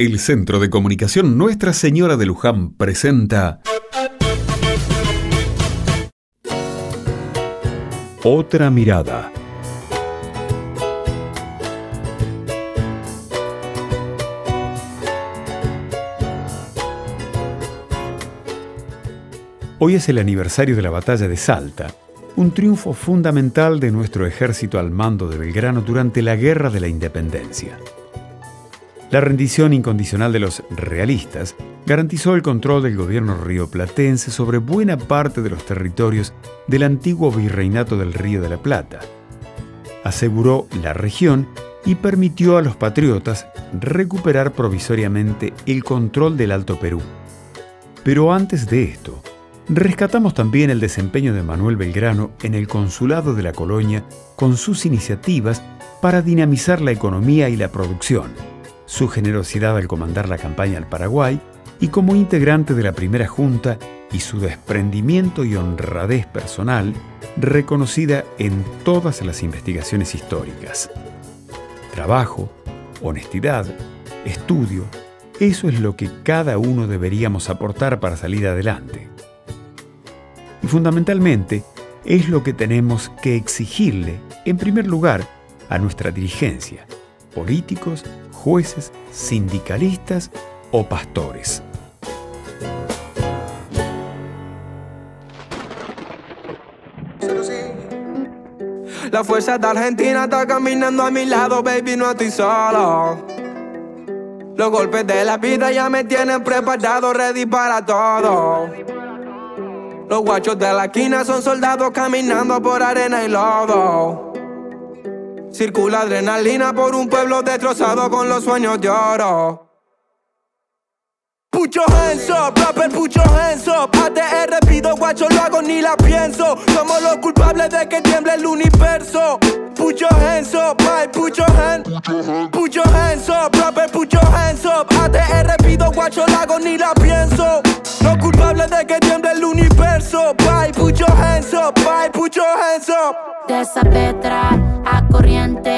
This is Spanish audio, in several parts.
El Centro de Comunicación Nuestra Señora de Luján presenta Otra mirada. Hoy es el aniversario de la batalla de Salta, un triunfo fundamental de nuestro ejército al mando de Belgrano durante la Guerra de la Independencia. La rendición incondicional de los realistas garantizó el control del gobierno rioplatense sobre buena parte de los territorios del antiguo virreinato del Río de la Plata. Aseguró la región y permitió a los patriotas recuperar provisoriamente el control del Alto Perú. Pero antes de esto, rescatamos también el desempeño de Manuel Belgrano en el consulado de la colonia con sus iniciativas para dinamizar la economía y la producción su generosidad al comandar la campaña al Paraguay y como integrante de la primera junta y su desprendimiento y honradez personal reconocida en todas las investigaciones históricas. Trabajo, honestidad, estudio, eso es lo que cada uno deberíamos aportar para salir adelante. Y fundamentalmente, es lo que tenemos que exigirle, en primer lugar, a nuestra dirigencia, políticos jueces, sindicalistas o pastores. La fuerza de Argentina está caminando a mi lado, baby, no estoy solo. Los golpes de la vida ya me tienen preparado, ready para todo. Los guachos de la esquina son soldados caminando por arena y lodo. Circula adrenalina por un pueblo destrozado con los sueños de oro. Pucho hands up, rapper pucho hands up ATR pido guacho lo hago ni la pienso. Somos los culpables de que tiemble el universo. Pucho hands up, my pucho hands Pucho hands up, rapper pucho hands up ATR pido guacho lo hago ni la pienso. Los culpables de que tiemble el universo. Bye, pucho hands up, bye, pucho hands up De esa petra corriente.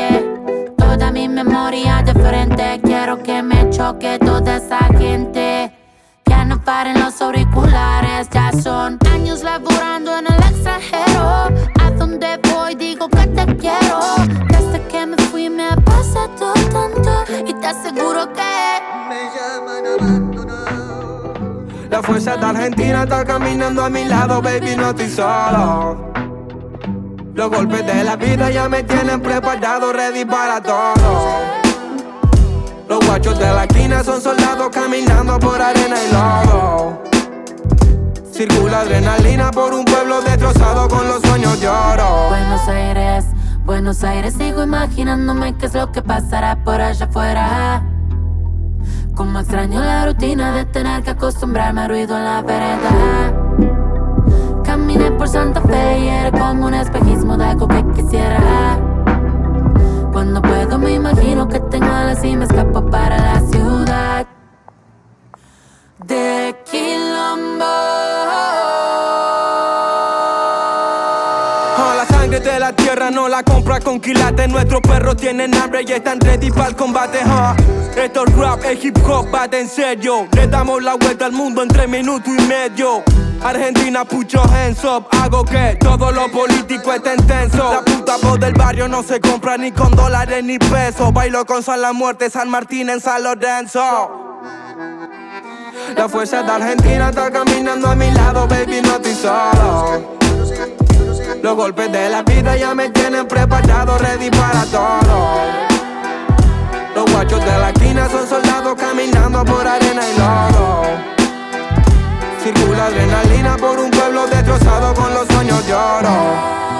Toda mi memoria de frente. Quiero que me choque toda esa gente. Ya no paren los auriculares Ya son años laburando en el extranjero. A donde voy digo que te quiero. Desde que me fui me ha pasado tanto Y te aseguro que Me llaman abandonar La fuerza de Argentina está caminando a mi lado Baby no estoy solo los golpes de la vida ya me tienen preparado, ready para todo. Los guachos de la esquina son soldados caminando por arena y lodo. Circula adrenalina por un pueblo destrozado con los sueños de oro. Buenos Aires, Buenos Aires, sigo imaginándome qué es lo que pasará por allá afuera. Como extraño la rutina de tener que acostumbrarme a ruido en la vereda. Caminé por Santa Fe y era como un espejismo de algo que quisiera. Cuando puedo me imagino que tengo alas y me escapo para la ciudad de Quilombo. La sangre de la tierra no la compra con quilates. Nuestros perros tienen hambre y están ready para el combate. Esto es rap, es hip hop, bate en serio. Le damos la vuelta al mundo en tres minutos y medio. Argentina, pucho hands up. Hago que todo lo político esté intenso. La puta voz del barrio no se compra ni con dólares ni pesos. Bailo con San La Muerte, San Martín en San Lorenzo. La fuerza de Argentina está caminando a mi lado, baby, no estoy solo. Los golpes de la vida ya me tienen preparado, ready para todo. Los guachos de la esquina son soldados caminando por arena y lodo. Circula adrenalina por un pueblo destrozado con los sueños de oro.